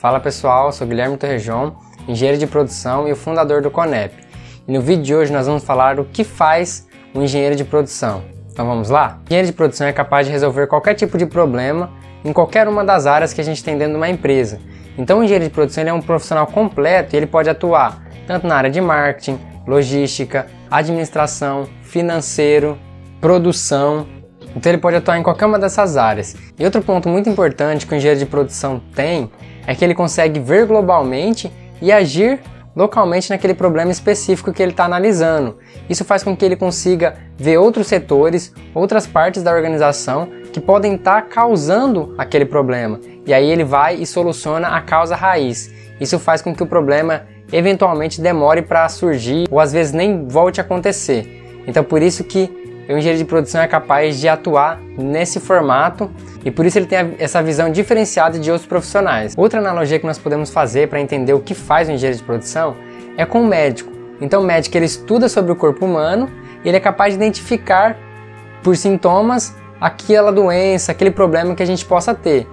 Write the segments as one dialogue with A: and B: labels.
A: Fala pessoal, sou Guilherme Torrejon, engenheiro de produção e o fundador do Conep. E no vídeo de hoje nós vamos falar o que faz um engenheiro de produção. Então vamos lá? O engenheiro de produção é capaz de resolver qualquer tipo de problema em qualquer uma das áreas que a gente tem dentro de uma empresa. Então o engenheiro de produção é um profissional completo e ele pode atuar tanto na área de marketing, logística, administração, financeiro, produção, então ele pode atuar em qualquer uma dessas áreas. E outro ponto muito importante que o engenheiro de produção tem é que ele consegue ver globalmente e agir localmente naquele problema específico que ele está analisando. Isso faz com que ele consiga ver outros setores, outras partes da organização que podem estar tá causando aquele problema. E aí ele vai e soluciona a causa raiz. Isso faz com que o problema eventualmente demore para surgir ou às vezes nem volte a acontecer. Então por isso que o engenheiro de produção é capaz de atuar nesse formato e por isso ele tem essa visão diferenciada de outros profissionais. Outra analogia que nós podemos fazer para entender o que faz o engenheiro de produção é com o médico. Então o médico ele estuda sobre o corpo humano e ele é capaz de identificar por sintomas aquela doença, aquele problema que a gente possa ter.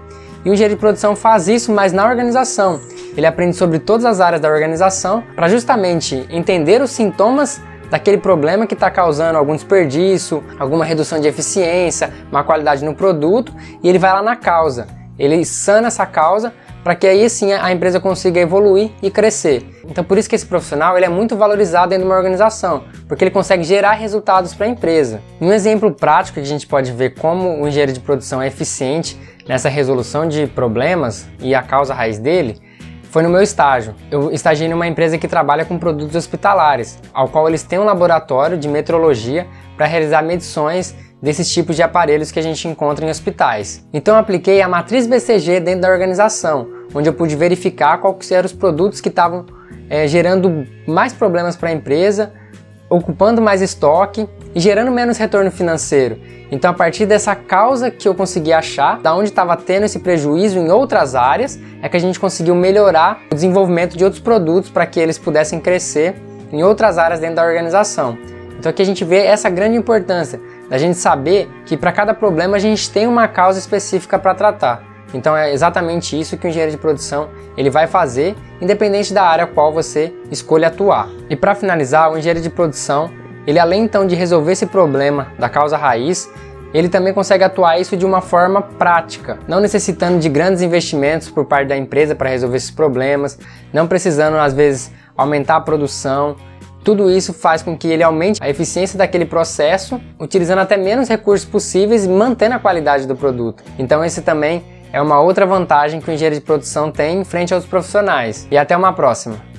A: E o engenheiro de produção faz isso, mas na organização. Ele aprende sobre todas as áreas da organização para justamente entender os sintomas daquele problema que está causando algum desperdício, alguma redução de eficiência, má qualidade no produto, e ele vai lá na causa. Ele sana essa causa para que aí sim a empresa consiga evoluir e crescer. Então por isso que esse profissional ele é muito valorizado dentro de uma organização, porque ele consegue gerar resultados para a empresa. Um exemplo prático que a gente pode ver como o engenheiro de produção é eficiente nessa resolução de problemas e a causa raiz dele foi no meu estágio. Eu estagiei numa empresa que trabalha com produtos hospitalares, ao qual eles têm um laboratório de metrologia para realizar medições desses tipos de aparelhos que a gente encontra em hospitais. Então apliquei a matriz BCG dentro da organização, onde eu pude verificar quais eram os produtos que estavam é, gerando mais problemas para a empresa, ocupando mais estoque e gerando menos retorno financeiro. Então, a partir dessa causa que eu consegui achar, da onde estava tendo esse prejuízo em outras áreas, é que a gente conseguiu melhorar o desenvolvimento de outros produtos para que eles pudessem crescer em outras áreas dentro da organização. Então, aqui a gente vê essa grande importância da gente saber que para cada problema a gente tem uma causa específica para tratar. Então é exatamente isso que o engenheiro de produção ele vai fazer, independente da área qual você escolha atuar. E para finalizar, o engenheiro de produção ele além então de resolver esse problema da causa raiz, ele também consegue atuar isso de uma forma prática, não necessitando de grandes investimentos por parte da empresa para resolver esses problemas, não precisando às vezes aumentar a produção. Tudo isso faz com que ele aumente a eficiência daquele processo, utilizando até menos recursos possíveis e mantendo a qualidade do produto. Então esse também é uma outra vantagem que o engenheiro de produção tem em frente aos profissionais. E até uma próxima!